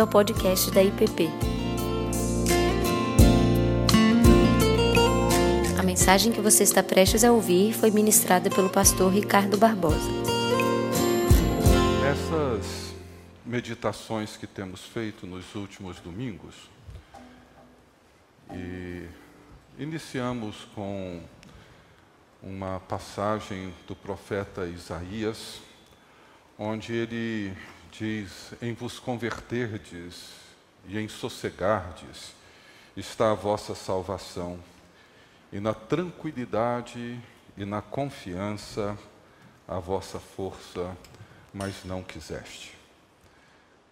bem-vindo ao podcast da IPP. A mensagem que você está prestes a ouvir foi ministrada pelo pastor Ricardo Barbosa. Essas meditações que temos feito nos últimos domingos, e iniciamos com uma passagem do profeta Isaías, onde ele diz: Em vos converterdes e em sossegardes está a vossa salvação, e na tranquilidade e na confiança a vossa força, mas não quiseste.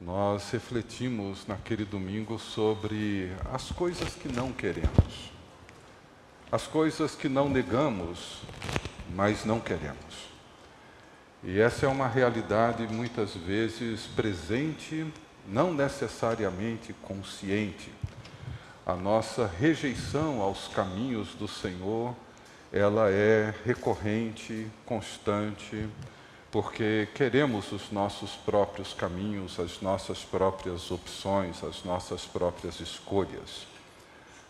Nós refletimos naquele domingo sobre as coisas que não queremos, as coisas que não negamos, mas não queremos. E essa é uma realidade muitas vezes presente, não necessariamente consciente. A nossa rejeição aos caminhos do Senhor, ela é recorrente, constante, porque queremos os nossos próprios caminhos, as nossas próprias opções, as nossas próprias escolhas.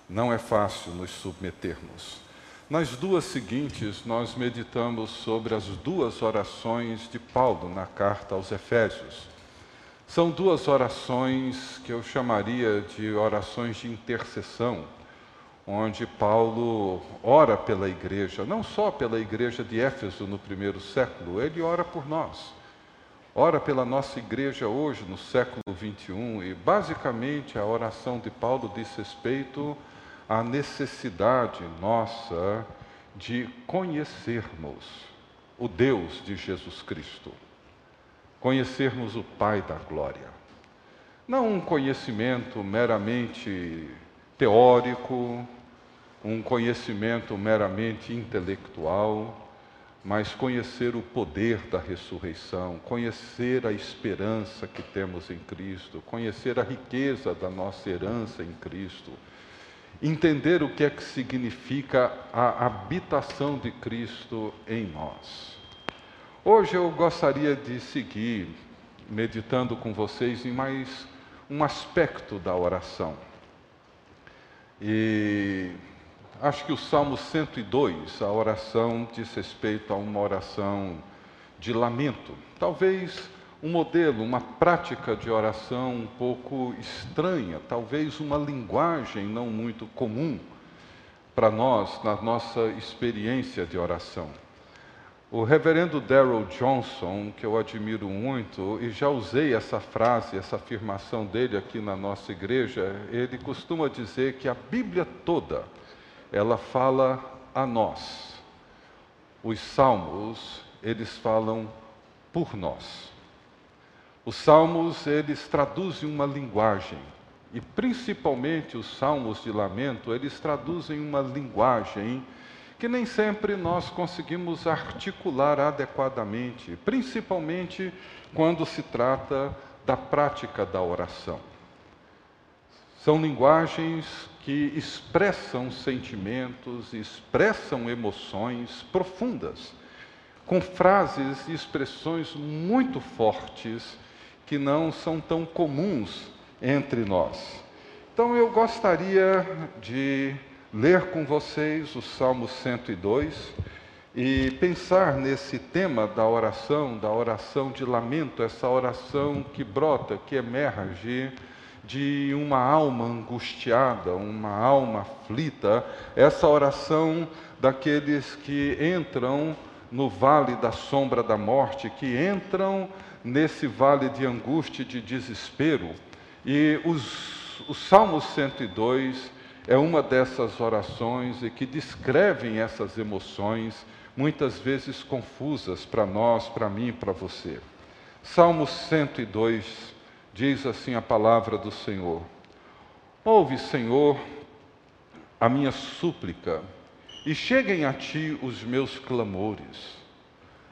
Não é fácil nos submetermos. Nas duas seguintes, nós meditamos sobre as duas orações de Paulo na carta aos Efésios. São duas orações que eu chamaria de orações de intercessão, onde Paulo ora pela igreja, não só pela igreja de Éfeso no primeiro século, ele ora por nós. Ora pela nossa igreja hoje, no século 21, e basicamente a oração de Paulo diz respeito necessidade nossa de conhecermos o Deus de Jesus Cristo, conhecermos o Pai da Glória. Não um conhecimento meramente teórico, um conhecimento meramente intelectual, mas conhecer o poder da ressurreição, conhecer a esperança que temos em Cristo, conhecer a riqueza da nossa herança em Cristo entender o que é que significa a habitação de Cristo em nós. Hoje eu gostaria de seguir meditando com vocês em mais um aspecto da oração. E acho que o Salmo 102, a oração diz respeito a uma oração de lamento. Talvez um modelo, uma prática de oração um pouco estranha, talvez uma linguagem não muito comum para nós na nossa experiência de oração. O reverendo Darrell Johnson, que eu admiro muito, e já usei essa frase, essa afirmação dele aqui na nossa igreja, ele costuma dizer que a Bíblia toda, ela fala a nós. Os salmos, eles falam por nós. Os salmos, eles traduzem uma linguagem, e principalmente os salmos de lamento, eles traduzem uma linguagem que nem sempre nós conseguimos articular adequadamente, principalmente quando se trata da prática da oração. São linguagens que expressam sentimentos, expressam emoções profundas, com frases e expressões muito fortes que não são tão comuns entre nós. Então eu gostaria de ler com vocês o Salmo 102 e pensar nesse tema da oração, da oração de lamento, essa oração que brota, que emerge de uma alma angustiada, uma alma aflita, essa oração daqueles que entram no vale da sombra da morte, que entram nesse vale de angústia e de desespero. E os, o Salmo 102 é uma dessas orações e que descrevem essas emoções, muitas vezes confusas para nós, para mim para você. Salmo 102 diz assim a palavra do Senhor: Ouve, Senhor, a minha súplica, e cheguem a ti os meus clamores.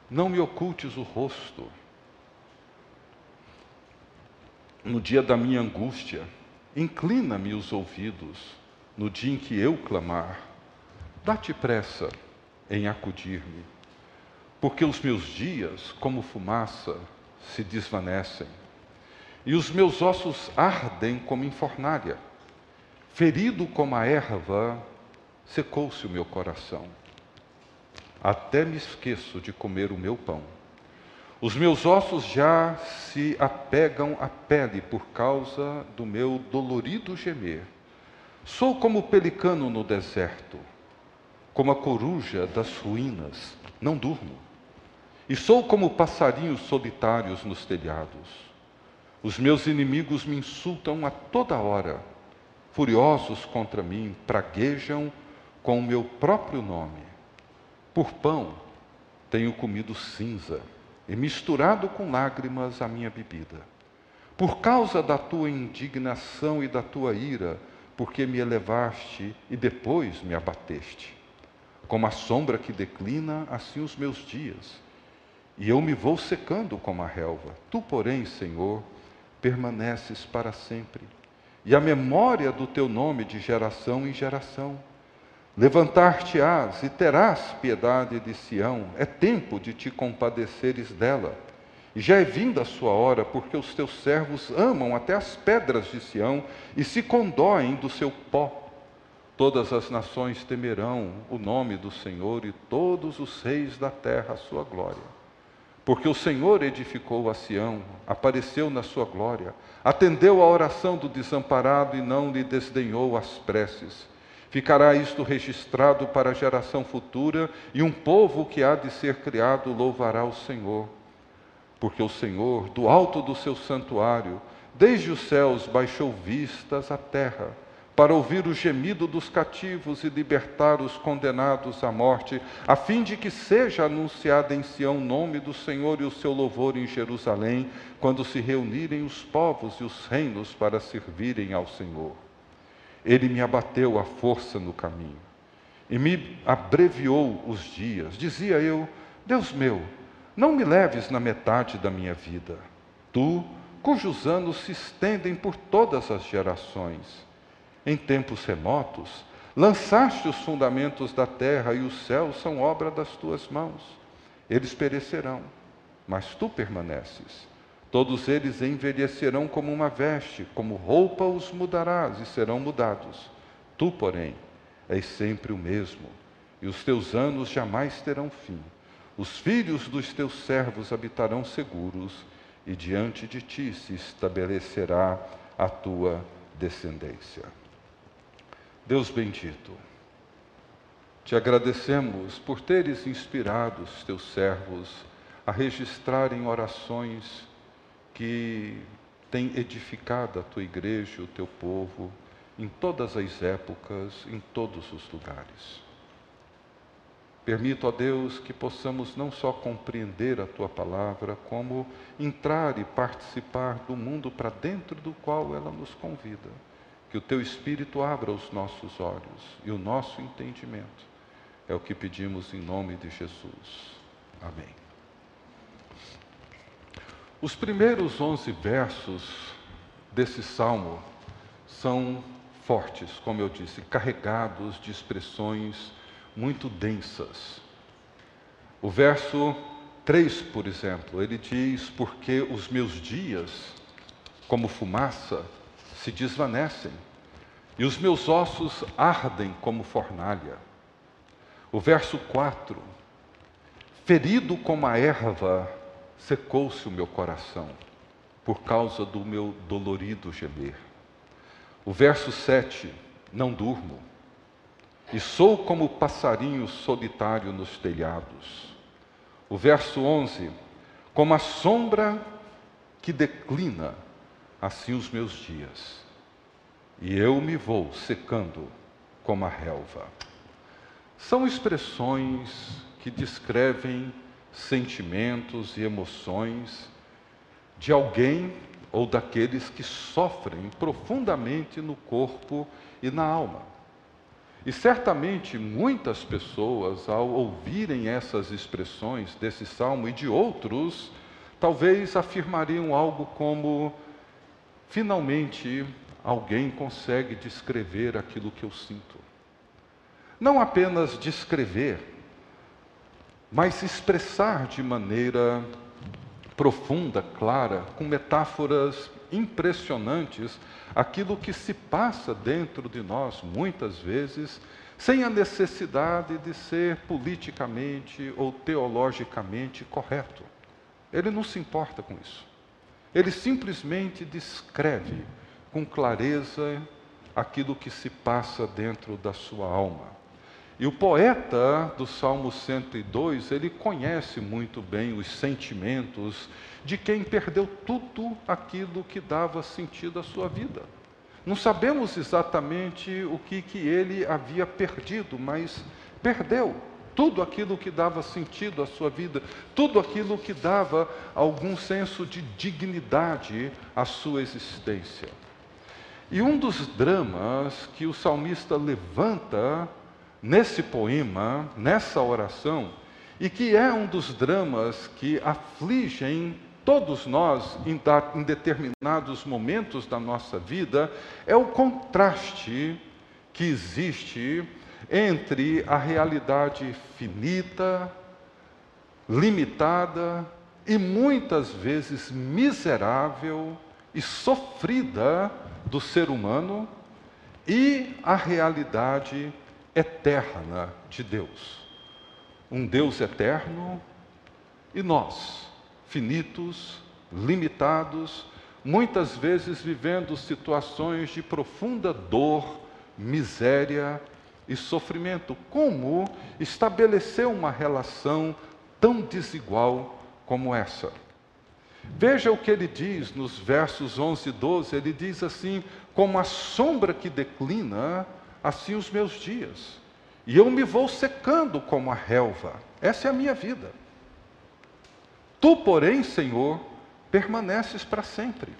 Não me ocultes o rosto no dia da minha angústia, inclina-me os ouvidos no dia em que eu clamar. Dá-te pressa em acudir-me, porque os meus dias, como fumaça, se desvanecem. e os meus ossos ardem como em fornalha. Ferido como a erva, secou-se o meu coração. Até me esqueço de comer o meu pão. Os meus ossos já se apegam à pele por causa do meu dolorido gemer. Sou como o pelicano no deserto, como a coruja das ruínas, não durmo. E sou como passarinhos solitários nos telhados. Os meus inimigos me insultam a toda hora. Furiosos contra mim, praguejam com o meu próprio nome. Por pão tenho comido cinza e misturado com lágrimas a minha bebida. Por causa da tua indignação e da tua ira, porque me elevaste e depois me abateste. Como a sombra que declina, assim os meus dias, e eu me vou secando como a relva. Tu, porém, Senhor, permaneces para sempre, e a memória do teu nome de geração em geração. Levantar-te-ás e terás piedade de Sião, é tempo de te compadeceres dela. E já é vinda a sua hora, porque os teus servos amam até as pedras de Sião e se condoem do seu pó. Todas as nações temerão o nome do Senhor e todos os reis da terra a sua glória. Porque o Senhor edificou a Sião, apareceu na sua glória, atendeu à oração do desamparado e não lhe desdenhou as preces. Ficará isto registrado para a geração futura, e um povo que há de ser criado louvará o Senhor. Porque o Senhor, do alto do seu santuário, desde os céus baixou vistas à terra, para ouvir o gemido dos cativos e libertar os condenados à morte, a fim de que seja anunciado em Sião o nome do Senhor e o seu louvor em Jerusalém, quando se reunirem os povos e os reinos para servirem ao Senhor. Ele me abateu à força no caminho e me abreviou os dias. Dizia eu: Deus meu, não me leves na metade da minha vida. Tu, cujos anos se estendem por todas as gerações. Em tempos remotos, lançaste os fundamentos da terra e os céus são obra das tuas mãos. Eles perecerão, mas tu permaneces. Todos eles envelhecerão como uma veste, como roupa os mudarás e serão mudados. Tu, porém, és sempre o mesmo, e os teus anos jamais terão fim. Os filhos dos teus servos habitarão seguros, e diante de ti se estabelecerá a tua descendência. Deus bendito, te agradecemos por teres inspirado os teus servos a registrarem orações que tem edificado a tua igreja, o teu povo, em todas as épocas, em todos os lugares. Permito a Deus que possamos não só compreender a tua palavra, como entrar e participar do mundo para dentro do qual ela nos convida. Que o teu Espírito abra os nossos olhos e o nosso entendimento. É o que pedimos em nome de Jesus. Amém. Os primeiros onze versos desse salmo são fortes, como eu disse, carregados de expressões muito densas. O verso 3, por exemplo, ele diz: Porque os meus dias, como fumaça, se desvanecem, e os meus ossos ardem como fornalha. O verso 4: Ferido como a erva, secou-se o meu coração por causa do meu dolorido gemer. O verso 7, não durmo, e sou como passarinho solitário nos telhados. O verso 11, como a sombra que declina, assim os meus dias, e eu me vou secando como a relva. São expressões que descrevem sentimentos e emoções de alguém ou daqueles que sofrem profundamente no corpo e na alma. E certamente muitas pessoas, ao ouvirem essas expressões desse salmo e de outros, talvez afirmariam algo como: finalmente alguém consegue descrever aquilo que eu sinto. Não apenas descrever, mas expressar de maneira profunda, clara, com metáforas impressionantes aquilo que se passa dentro de nós, muitas vezes, sem a necessidade de ser politicamente ou teologicamente correto. Ele não se importa com isso. Ele simplesmente descreve com clareza aquilo que se passa dentro da sua alma. E o poeta do Salmo 102, ele conhece muito bem os sentimentos de quem perdeu tudo aquilo que dava sentido à sua vida. Não sabemos exatamente o que, que ele havia perdido, mas perdeu tudo aquilo que dava sentido à sua vida, tudo aquilo que dava algum senso de dignidade à sua existência. E um dos dramas que o salmista levanta nesse poema, nessa oração, e que é um dos dramas que afligem todos nós em, em determinados momentos da nossa vida, é o contraste que existe entre a realidade finita, limitada e muitas vezes miserável e sofrida do ser humano e a realidade eterna de Deus. Um Deus eterno e nós, finitos, limitados, muitas vezes vivendo situações de profunda dor, miséria e sofrimento. Como estabelecer uma relação tão desigual como essa? Veja o que ele diz nos versos 11 e 12: ele diz assim: Como a sombra que declina, assim os meus dias. E eu me vou secando como a relva. Essa é a minha vida. Tu, porém, Senhor, permaneces para sempre.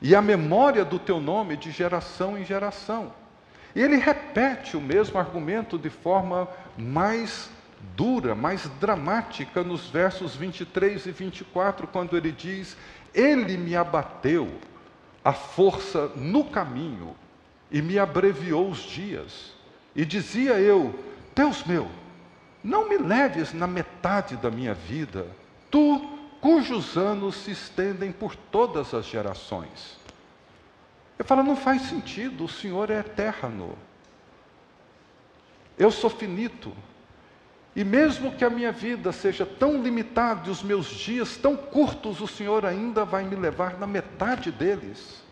E a memória do teu nome de geração em geração. E ele repete o mesmo argumento de forma mais dura, mais dramática nos versos 23 e 24, quando ele diz: Ele me abateu a força no caminho e me abreviou os dias. E dizia eu: Deus meu, não me leves na metade da minha vida, tu cujos anos se estendem por todas as gerações. Eu falo, não faz sentido, o Senhor é eterno. Eu sou finito. E mesmo que a minha vida seja tão limitada e os meus dias tão curtos, o Senhor ainda vai me levar na metade deles.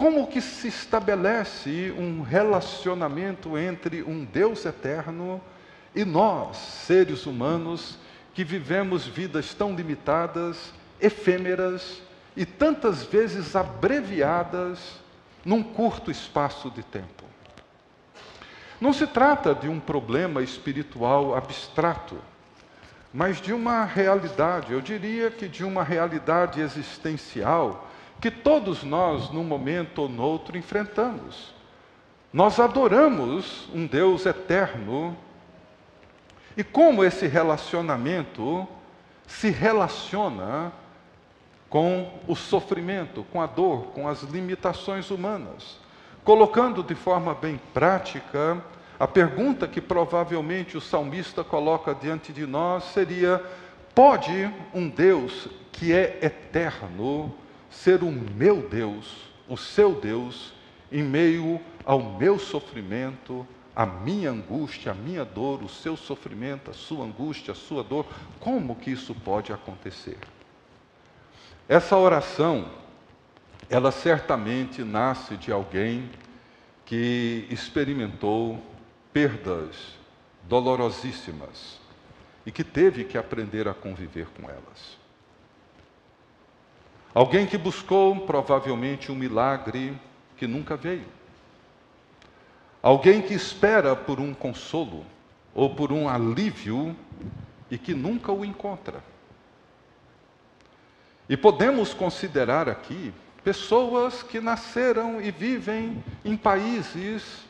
Como que se estabelece um relacionamento entre um Deus eterno e nós, seres humanos, que vivemos vidas tão limitadas, efêmeras e tantas vezes abreviadas num curto espaço de tempo? Não se trata de um problema espiritual abstrato, mas de uma realidade, eu diria que de uma realidade existencial que todos nós, num momento ou noutro, enfrentamos. Nós adoramos um Deus eterno. E como esse relacionamento se relaciona com o sofrimento, com a dor, com as limitações humanas? Colocando de forma bem prática, a pergunta que provavelmente o salmista coloca diante de nós seria: pode um Deus que é eterno ser o meu Deus, o seu Deus, em meio ao meu sofrimento, a minha angústia, a minha dor, o seu sofrimento, a sua angústia, a sua dor. Como que isso pode acontecer? Essa oração, ela certamente nasce de alguém que experimentou perdas dolorosíssimas e que teve que aprender a conviver com elas. Alguém que buscou provavelmente um milagre que nunca veio. Alguém que espera por um consolo ou por um alívio e que nunca o encontra. E podemos considerar aqui pessoas que nasceram e vivem em países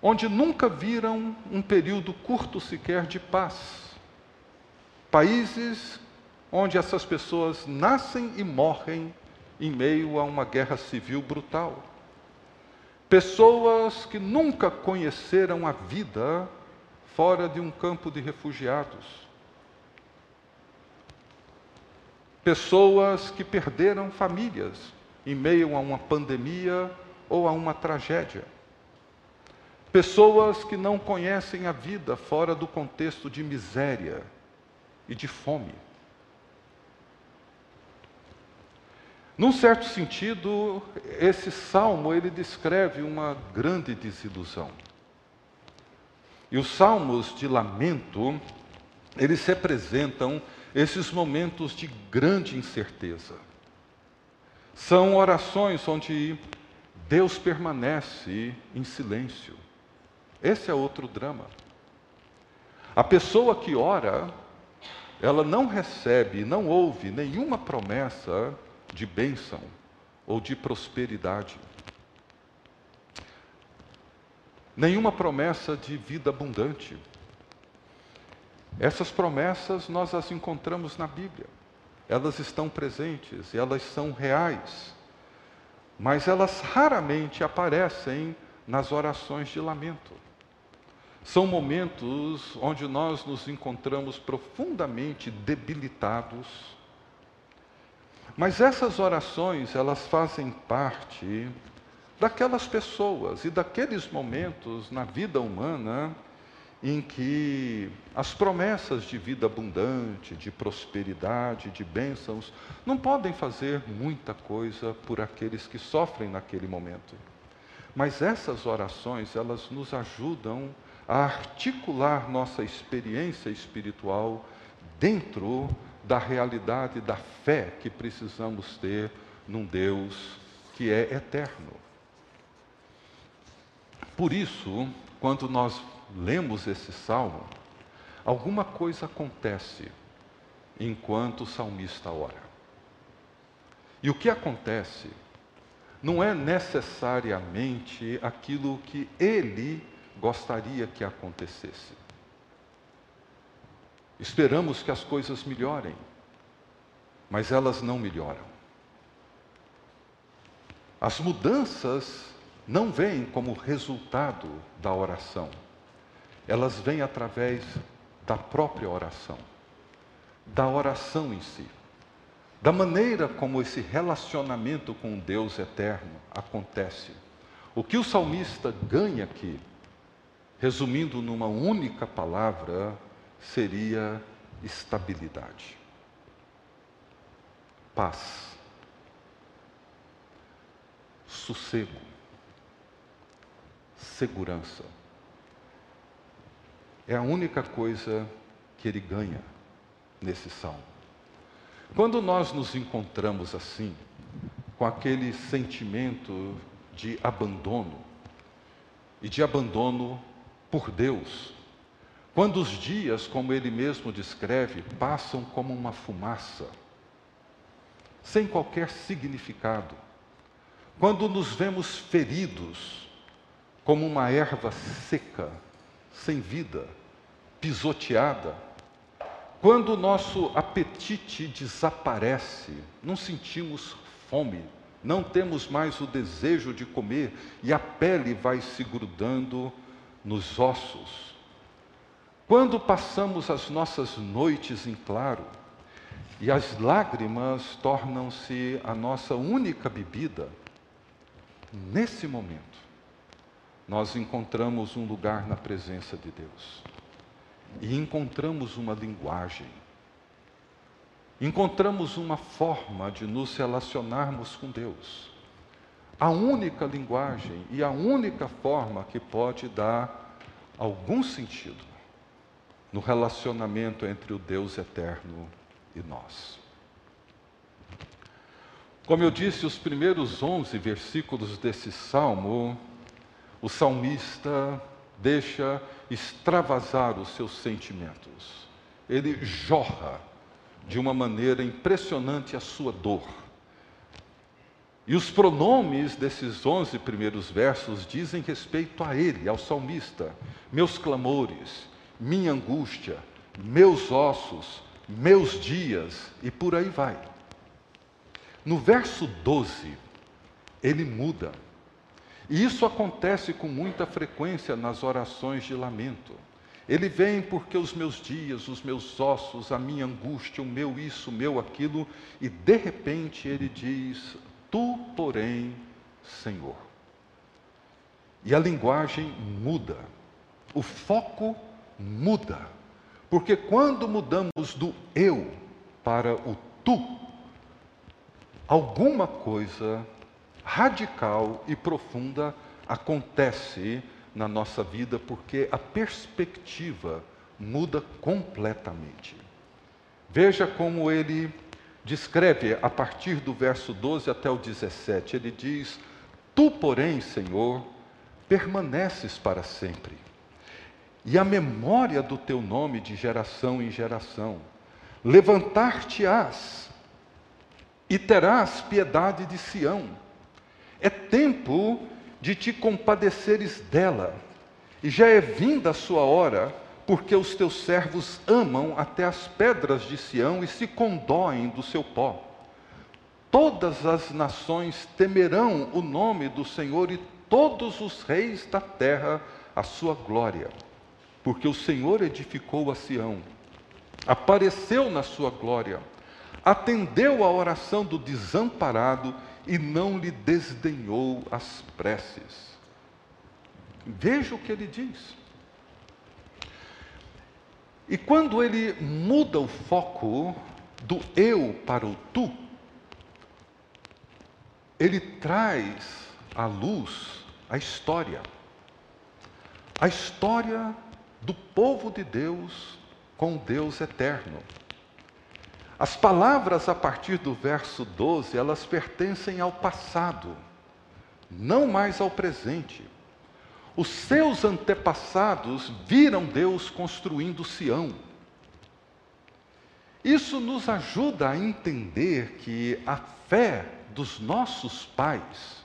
onde nunca viram um período curto sequer de paz. Países onde essas pessoas nascem e morrem em meio a uma guerra civil brutal. Pessoas que nunca conheceram a vida fora de um campo de refugiados. pessoas que perderam famílias em meio a uma pandemia ou a uma tragédia. Pessoas que não conhecem a vida fora do contexto de miséria e de fome. Num certo sentido, esse salmo ele descreve uma grande desilusão. E os salmos de lamento, eles representam esses momentos de grande incerteza. São orações onde Deus permanece em silêncio. Esse é outro drama. A pessoa que ora, ela não recebe, não ouve nenhuma promessa de bênção ou de prosperidade. Nenhuma promessa de vida abundante. Essas promessas nós as encontramos na Bíblia. Elas estão presentes, elas são reais. Mas elas raramente aparecem nas orações de lamento. São momentos onde nós nos encontramos profundamente debilitados, mas essas orações, elas fazem parte daquelas pessoas e daqueles momentos na vida humana em que as promessas de vida abundante, de prosperidade, de bênçãos, não podem fazer muita coisa por aqueles que sofrem naquele momento. Mas essas orações, elas nos ajudam a articular nossa experiência espiritual dentro da realidade da fé que precisamos ter num Deus que é eterno. Por isso, quando nós lemos esse salmo, alguma coisa acontece enquanto o salmista ora. E o que acontece não é necessariamente aquilo que ele gostaria que acontecesse. Esperamos que as coisas melhorem, mas elas não melhoram. As mudanças não vêm como resultado da oração, elas vêm através da própria oração, da oração em si, da maneira como esse relacionamento com Deus eterno acontece. O que o salmista ganha aqui, resumindo numa única palavra, seria estabilidade, paz, sossego, segurança. É a única coisa que ele ganha nesse salmo. Quando nós nos encontramos assim, com aquele sentimento de abandono, e de abandono por Deus, quando os dias, como ele mesmo descreve, passam como uma fumaça, sem qualquer significado, quando nos vemos feridos como uma erva seca, sem vida, pisoteada, quando o nosso apetite desaparece, não sentimos fome, não temos mais o desejo de comer e a pele vai se grudando nos ossos, quando passamos as nossas noites em claro e as lágrimas tornam-se a nossa única bebida, nesse momento, nós encontramos um lugar na presença de Deus. E encontramos uma linguagem, encontramos uma forma de nos relacionarmos com Deus. A única linguagem e a única forma que pode dar algum sentido no relacionamento entre o Deus eterno e nós. Como eu disse, os primeiros 11 versículos desse salmo, o salmista deixa extravasar os seus sentimentos. Ele jorra de uma maneira impressionante a sua dor. E os pronomes desses 11 primeiros versos dizem respeito a ele, ao salmista, meus clamores, minha angústia, meus ossos, meus dias e por aí vai. No verso 12, ele muda. E isso acontece com muita frequência nas orações de lamento. Ele vem porque os meus dias, os meus ossos, a minha angústia, o meu isso, o meu aquilo, e de repente ele diz: Tu, porém, Senhor. E a linguagem muda, o foco muda, porque quando mudamos do eu para o tu, alguma coisa radical e profunda acontece na nossa vida, porque a perspectiva muda completamente. Veja como ele descreve a partir do verso 12 até o 17. Ele diz: Tu, porém, Senhor, permaneces para sempre, e a memória do teu nome de geração em geração. Levantar-te-ás e terás piedade de Sião. É tempo de te compadeceres dela, e já é vinda a sua hora, porque os teus servos amam até as pedras de Sião e se condoem do seu pó. Todas as nações temerão o nome do Senhor e todos os reis da terra a sua glória, porque o Senhor edificou a Sião, apareceu na sua glória, atendeu a oração do desamparado e não lhe desdenhou as preces. Veja o que ele diz. E quando ele muda o foco do eu para o tu, ele traz à luz a história. A história do povo de Deus com Deus eterno. As palavras a partir do verso 12, elas pertencem ao passado, não mais ao presente. Os seus antepassados viram Deus construindo Sião. Isso nos ajuda a entender que a fé dos nossos pais,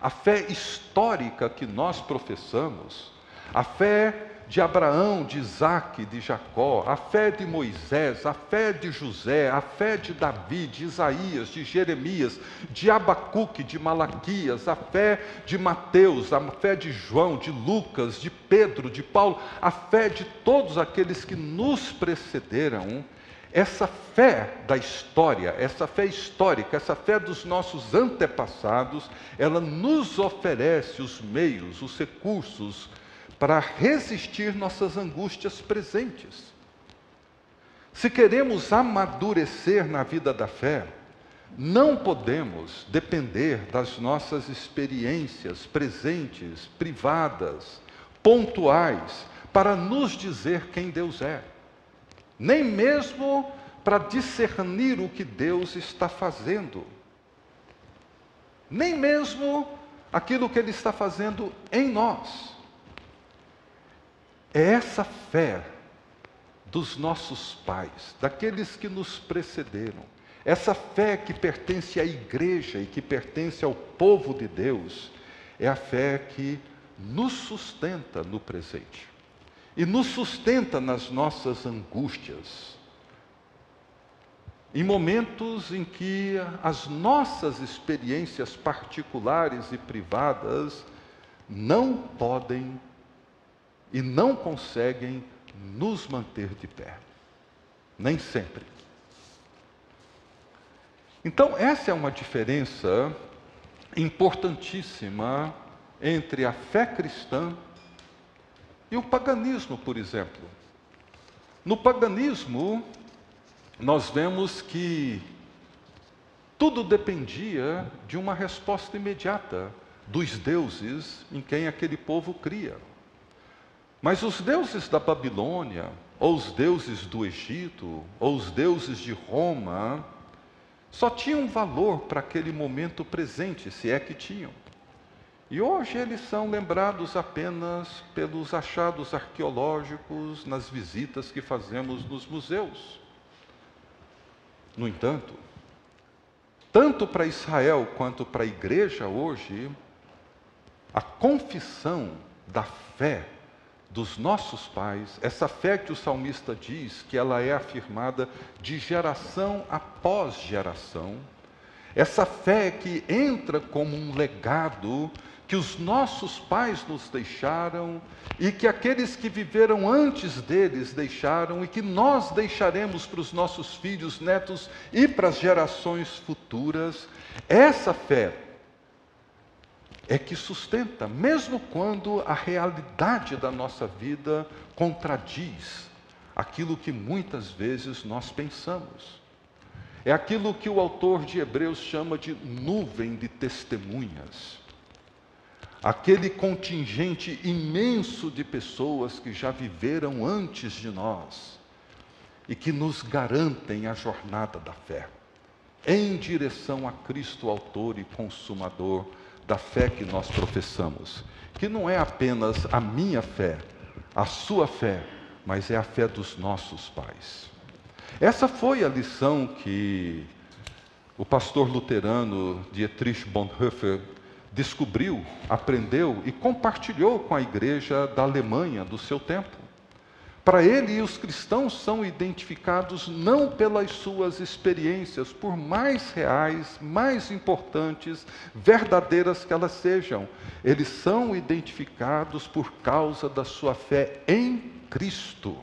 a fé histórica que nós professamos, a fé de Abraão, de Isaac, de Jacó, a fé de Moisés, a fé de José, a fé de Davi, de Isaías, de Jeremias, de Abacuque, de Malaquias, a fé de Mateus, a fé de João, de Lucas, de Pedro, de Paulo, a fé de todos aqueles que nos precederam, essa fé da história, essa fé histórica, essa fé dos nossos antepassados, ela nos oferece os meios, os recursos, para resistir nossas angústias presentes. Se queremos amadurecer na vida da fé, não podemos depender das nossas experiências presentes, privadas, pontuais, para nos dizer quem Deus é, nem mesmo para discernir o que Deus está fazendo, nem mesmo aquilo que Ele está fazendo em nós. É essa fé dos nossos pais, daqueles que nos precederam, essa fé que pertence à igreja e que pertence ao povo de Deus, é a fé que nos sustenta no presente e nos sustenta nas nossas angústias. Em momentos em que as nossas experiências particulares e privadas não podem e não conseguem nos manter de pé. Nem sempre. Então, essa é uma diferença importantíssima entre a fé cristã e o paganismo, por exemplo. No paganismo, nós vemos que tudo dependia de uma resposta imediata dos deuses em quem aquele povo cria. Mas os deuses da Babilônia, ou os deuses do Egito, ou os deuses de Roma, só tinham valor para aquele momento presente, se é que tinham. E hoje eles são lembrados apenas pelos achados arqueológicos nas visitas que fazemos nos museus. No entanto, tanto para Israel quanto para a igreja hoje, a confissão da fé dos nossos pais, essa fé que o salmista diz que ela é afirmada de geração após geração, Essa fé que entra como um legado que os nossos pais nos deixaram e que aqueles que viveram antes deles deixaram e que nós deixaremos para os nossos filhos, netos e para as gerações futuras. Essa fé é que sustenta, mesmo quando a realidade da nossa vida contradiz aquilo que muitas vezes nós pensamos. É aquilo que o autor de Hebreus chama de nuvem de testemunhas. Aquele contingente imenso de pessoas que já viveram antes de nós e que nos garantem a jornada da fé, em direção a Cristo, Autor e Consumador da fé que nós professamos, que não é apenas a minha fé, a sua fé, mas é a fé dos nossos pais. Essa foi a lição que o pastor luterano Dietrich Bonhoeffer descobriu, aprendeu e compartilhou com a igreja da Alemanha do seu tempo. Para ele, os cristãos são identificados não pelas suas experiências, por mais reais, mais importantes, verdadeiras que elas sejam, eles são identificados por causa da sua fé em Cristo.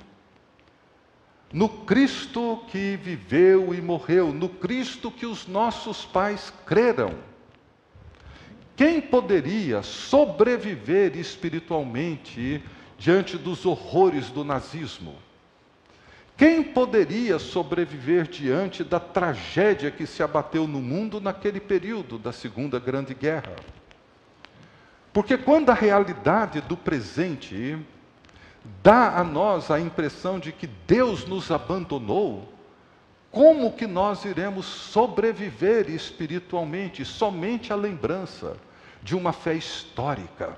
No Cristo que viveu e morreu, no Cristo que os nossos pais creram. Quem poderia sobreviver espiritualmente diante dos horrores do nazismo? Quem poderia sobreviver diante da tragédia que se abateu no mundo naquele período da Segunda Grande Guerra? Porque quando a realidade do presente dá a nós a impressão de que Deus nos abandonou, como que nós iremos sobreviver espiritualmente? Somente a lembrança de uma fé histórica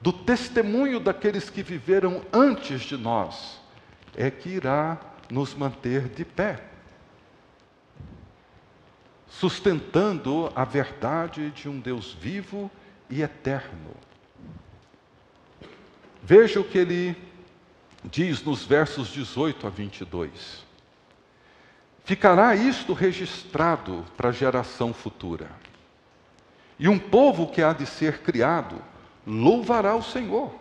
do testemunho daqueles que viveram antes de nós, é que irá nos manter de pé, sustentando a verdade de um Deus vivo e eterno. Veja o que ele diz nos versos 18 a 22. Ficará isto registrado para a geração futura. E um povo que há de ser criado louvará o Senhor.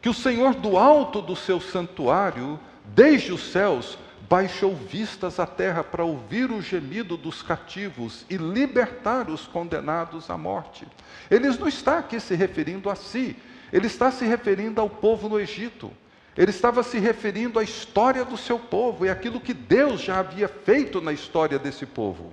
Que o Senhor, do alto do seu santuário, desde os céus, baixou vistas à terra para ouvir o gemido dos cativos e libertar os condenados à morte. Ele não está aqui se referindo a si, ele está se referindo ao povo no Egito. Ele estava se referindo à história do seu povo e aquilo que Deus já havia feito na história desse povo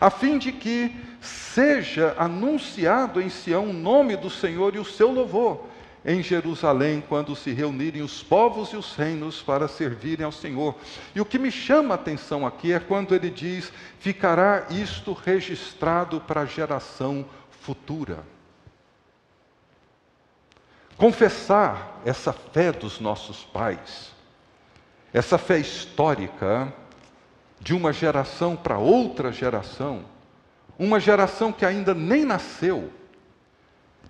a fim de que seja anunciado em Sião o nome do Senhor e o seu louvor em Jerusalém, quando se reunirem os povos e os reinos para servirem ao Senhor. E o que me chama a atenção aqui é quando ele diz: ficará isto registrado para a geração futura. Confessar essa fé dos nossos pais, essa fé histórica, de uma geração para outra geração, uma geração que ainda nem nasceu,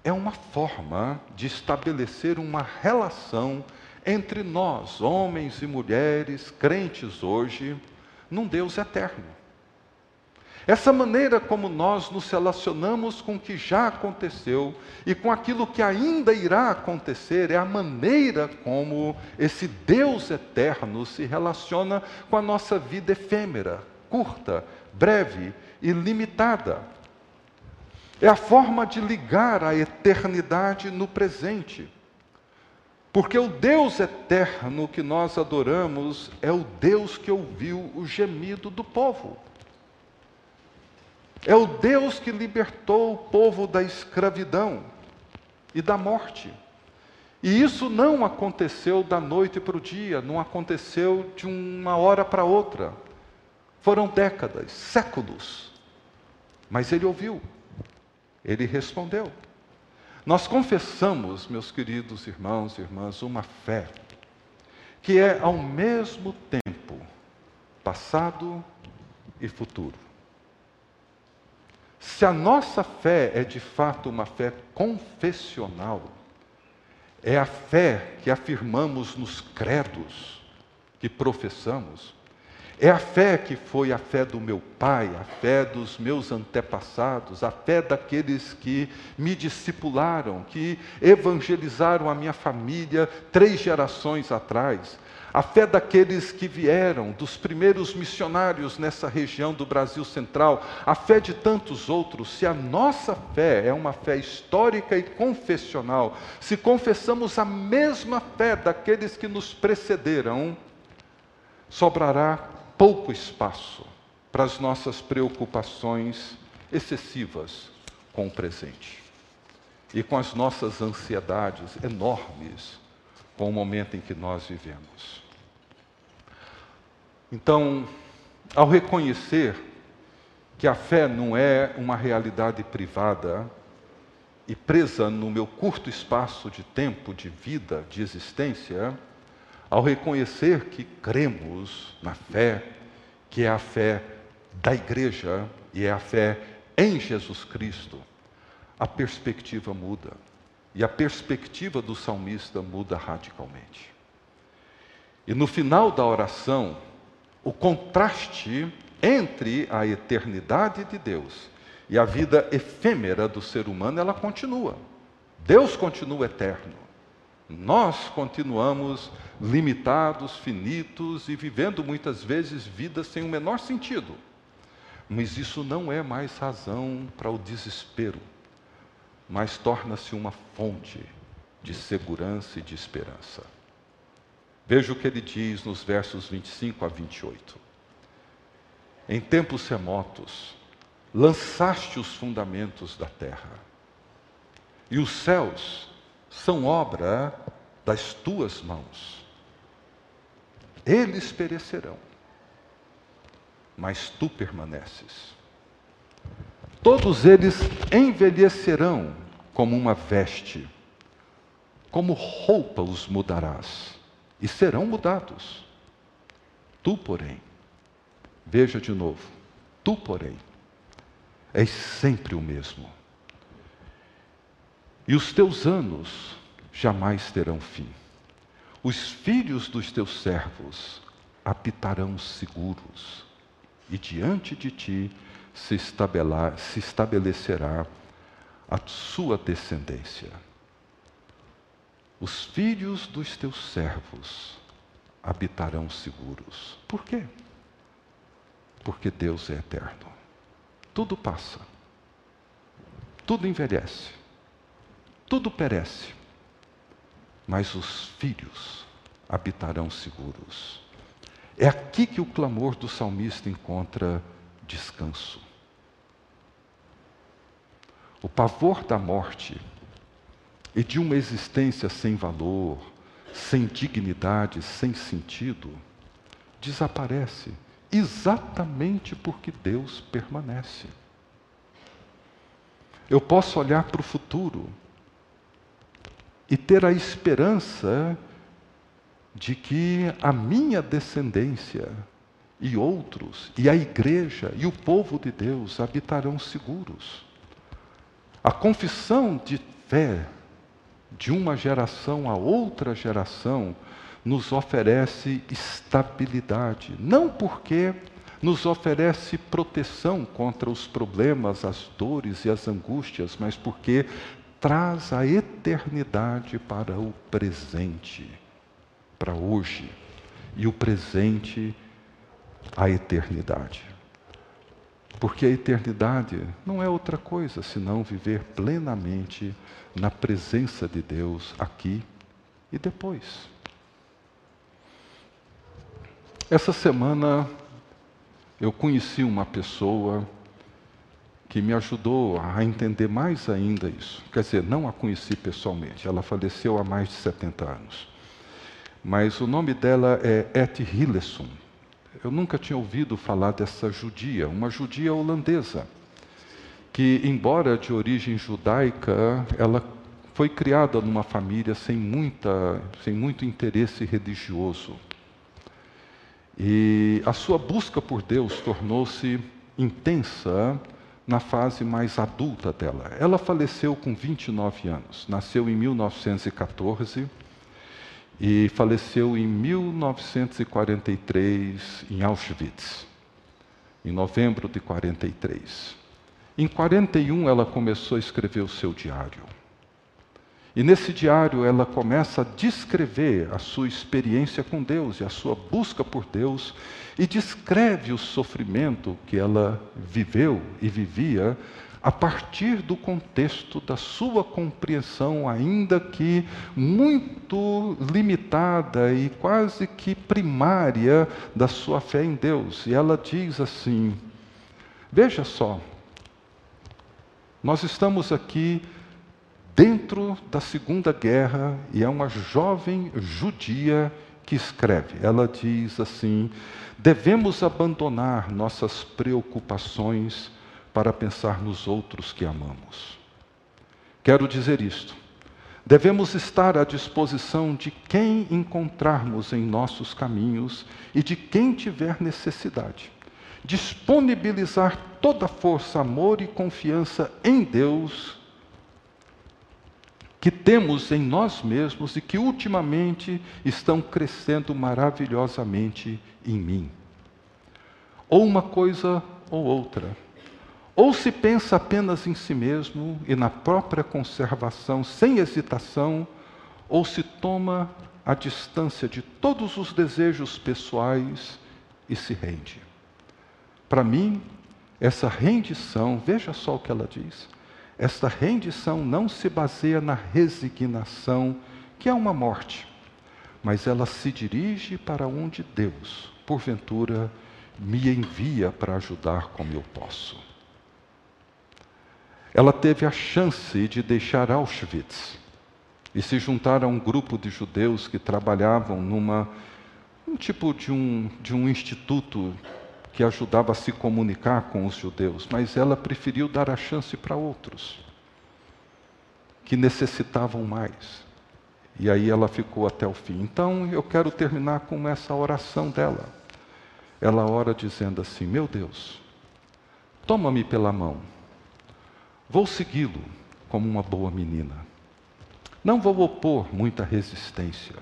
é uma forma de estabelecer uma relação entre nós, homens e mulheres, crentes hoje, num Deus eterno. Essa maneira como nós nos relacionamos com o que já aconteceu e com aquilo que ainda irá acontecer é a maneira como esse Deus eterno se relaciona com a nossa vida efêmera, curta, breve e limitada. É a forma de ligar a eternidade no presente. Porque o Deus eterno que nós adoramos é o Deus que ouviu o gemido do povo. É o Deus que libertou o povo da escravidão e da morte. E isso não aconteceu da noite para o dia, não aconteceu de uma hora para outra. Foram décadas, séculos. Mas ele ouviu, ele respondeu. Nós confessamos, meus queridos irmãos e irmãs, uma fé que é ao mesmo tempo passado e futuro. Se a nossa fé é de fato uma fé confessional, é a fé que afirmamos nos credos que professamos, É a fé que foi a fé do meu pai, a fé dos meus antepassados, a fé daqueles que me discipularam, que evangelizaram a minha família três gerações atrás. A fé daqueles que vieram, dos primeiros missionários nessa região do Brasil Central, a fé de tantos outros, se a nossa fé é uma fé histórica e confessional, se confessamos a mesma fé daqueles que nos precederam, sobrará pouco espaço para as nossas preocupações excessivas com o presente e com as nossas ansiedades enormes com o momento em que nós vivemos. Então, ao reconhecer que a fé não é uma realidade privada e presa no meu curto espaço de tempo, de vida, de existência, ao reconhecer que cremos na fé, que é a fé da igreja e é a fé em Jesus Cristo, a perspectiva muda. E a perspectiva do salmista muda radicalmente. E no final da oração, o contraste entre a eternidade de Deus e a vida efêmera do ser humano, ela continua. Deus continua eterno. Nós continuamos limitados, finitos e vivendo muitas vezes vidas sem o menor sentido. Mas isso não é mais razão para o desespero, mas torna-se uma fonte de segurança e de esperança. Veja o que ele diz nos versos 25 a 28. Em tempos remotos, lançaste os fundamentos da terra, e os céus são obra das tuas mãos. Eles perecerão, mas tu permaneces. Todos eles envelhecerão como uma veste, como roupa os mudarás, e serão mudados. Tu, porém, veja de novo, tu, porém, és sempre o mesmo e os teus anos jamais terão fim. Os filhos dos teus servos habitarão seguros, e diante de ti se, se estabelecerá a sua descendência. Os filhos dos teus servos habitarão seguros. Por quê? Porque Deus é eterno. Tudo passa, tudo envelhece, tudo perece, mas os filhos habitarão seguros. É aqui que o clamor do salmista encontra descanso. O pavor da morte e de uma existência sem valor, sem dignidade, sem sentido, desaparece exatamente porque Deus permanece. Eu posso olhar para o futuro e ter a esperança de que a minha descendência e outros, e a igreja e o povo de Deus habitarão seguros. A confissão de fé de uma geração a outra geração nos oferece estabilidade, não porque nos oferece proteção contra os problemas, as dores e as angústias, mas porque traz a eternidade para o presente, para hoje, e o presente, a eternidade. Porque a eternidade não é outra coisa senão viver plenamente na presença de Deus aqui e depois. Essa semana eu conheci uma pessoa que me ajudou a entender mais ainda isso. Quer dizer, não a conheci pessoalmente, ela faleceu há mais de 70 anos. Mas o nome dela é Et Hillesum. Eu nunca tinha ouvido falar dessa judia, uma judia holandesa, que, embora de origem judaica, ela foi criada numa família sem, muita, sem muito interesse religioso. E a sua busca por Deus tornou-se intensa na fase mais adulta dela. Ela faleceu com 29 anos, nasceu em 1914 e faleceu em 1943 em Auschwitz, em novembro de 43. Em 41 ela começou a escrever o seu diário. E nesse diário ela começa a descrever a sua experiência com Deus e a sua busca por Deus e descreve o sofrimento que ela viveu e vivia a partir do contexto da sua compreensão, ainda que muito limitada e quase que primária da sua fé em Deus. E ela diz assim: Veja só, nós estamos aqui dentro da Segunda Guerra e é uma jovem judia que escreve. Ela diz assim: devemos abandonar nossas preocupações para pensar nos outros que amamos. Quero dizer isto. Devemos estar à disposição de quem encontrarmos em nossos caminhos e de quem tiver necessidade. Disponibilizar toda a força, amor e confiança em Deus que temos em nós mesmos e que ultimamente estão crescendo maravilhosamente em mim. Ou uma coisa ou outra. Ou se pensa apenas em si mesmo e na própria conservação, sem hesitação, ou se toma a distância de todos os desejos pessoais e se rende. Para mim, essa rendição, veja só o que ela diz, esta rendição não se baseia na resignação, que é uma morte, mas ela se dirige para onde Deus, porventura, me envia para ajudar como eu posso. Ela teve a chance de deixar Auschwitz e se juntar a um grupo de judeus que trabalhavam numa um tipo de um, de um instituto que ajudava a se comunicar com os judeus, mas ela preferiu dar a chance para outros que necessitavam mais. E aí ela ficou até o fim. Então eu quero terminar com essa oração dela. Ela ora dizendo assim: Meu Deus, toma-me pela mão, vou segui-lo como uma boa menina. Não vou opor muita resistência.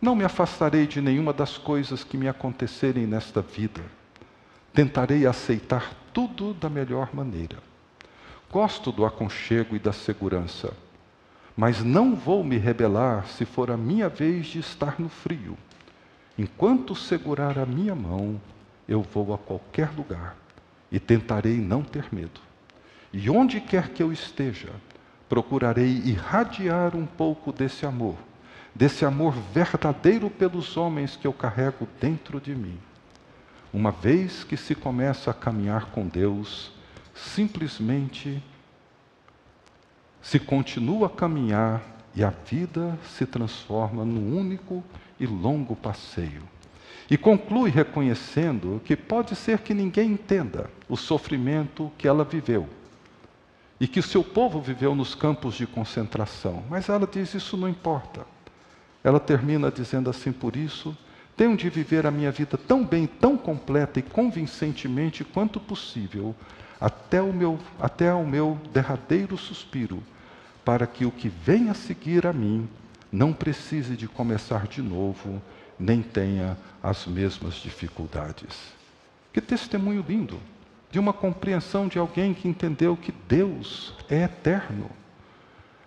Não me afastarei de nenhuma das coisas que me acontecerem nesta vida Tentarei aceitar tudo da melhor maneira. Gosto do aconchego e da segurança, mas não vou me rebelar se for a minha vez de estar no frio. Enquanto segurar a minha mão, eu vou a qualquer lugar e tentarei não ter medo. E onde quer que eu esteja, procurarei irradiar um pouco desse amor, desse amor verdadeiro pelos homens que eu carrego dentro de mim. Uma vez que se começa a caminhar com Deus, simplesmente se continua a caminhar e a vida se transforma num único e longo passeio. E conclui reconhecendo que pode ser que ninguém entenda o sofrimento que ela viveu e que o seu povo viveu nos campos de concentração, mas ela diz: Isso não importa. Ela termina dizendo assim: Por isso tenho de viver a minha vida tão bem, tão completa e convincentemente quanto possível, até o meu, até o meu derradeiro suspiro, para que o que vem a seguir a mim não precise de começar de novo, nem tenha as mesmas dificuldades. Que testemunho lindo de uma compreensão de alguém que entendeu que Deus é eterno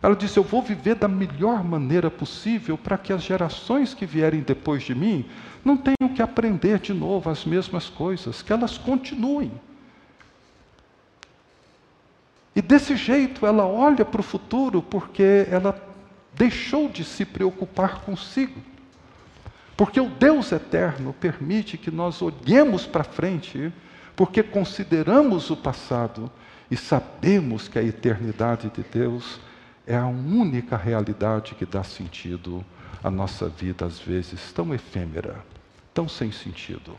ela disse: Eu vou viver da melhor maneira possível para que as gerações que vierem depois de mim não tenham que aprender de novo as mesmas coisas, que elas continuem. E desse jeito ela olha para o futuro porque ela deixou de se preocupar consigo. Porque o Deus eterno permite que nós olhemos para frente, porque consideramos o passado e sabemos que a eternidade de Deus é a única realidade que dá sentido à nossa vida, às vezes tão efêmera, tão sem sentido.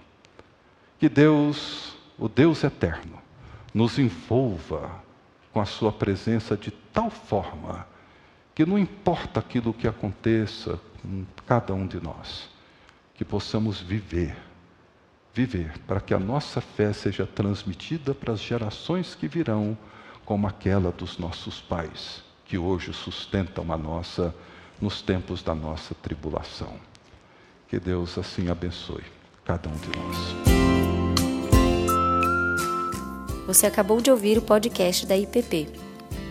Que Deus, o Deus eterno, nos envolva com a Sua presença de tal forma que não importa aquilo que aconteça com cada um de nós, que possamos viver, viver, para que a nossa fé seja transmitida para as gerações que virão, como aquela dos nossos pais que hoje sustentam a nossa nos tempos da nossa tribulação. Que Deus assim abençoe cada um de nós. Você acabou de ouvir o podcast da IPP.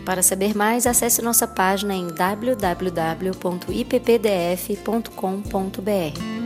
Para saber mais, acesse nossa página em www.ippdf.com.br.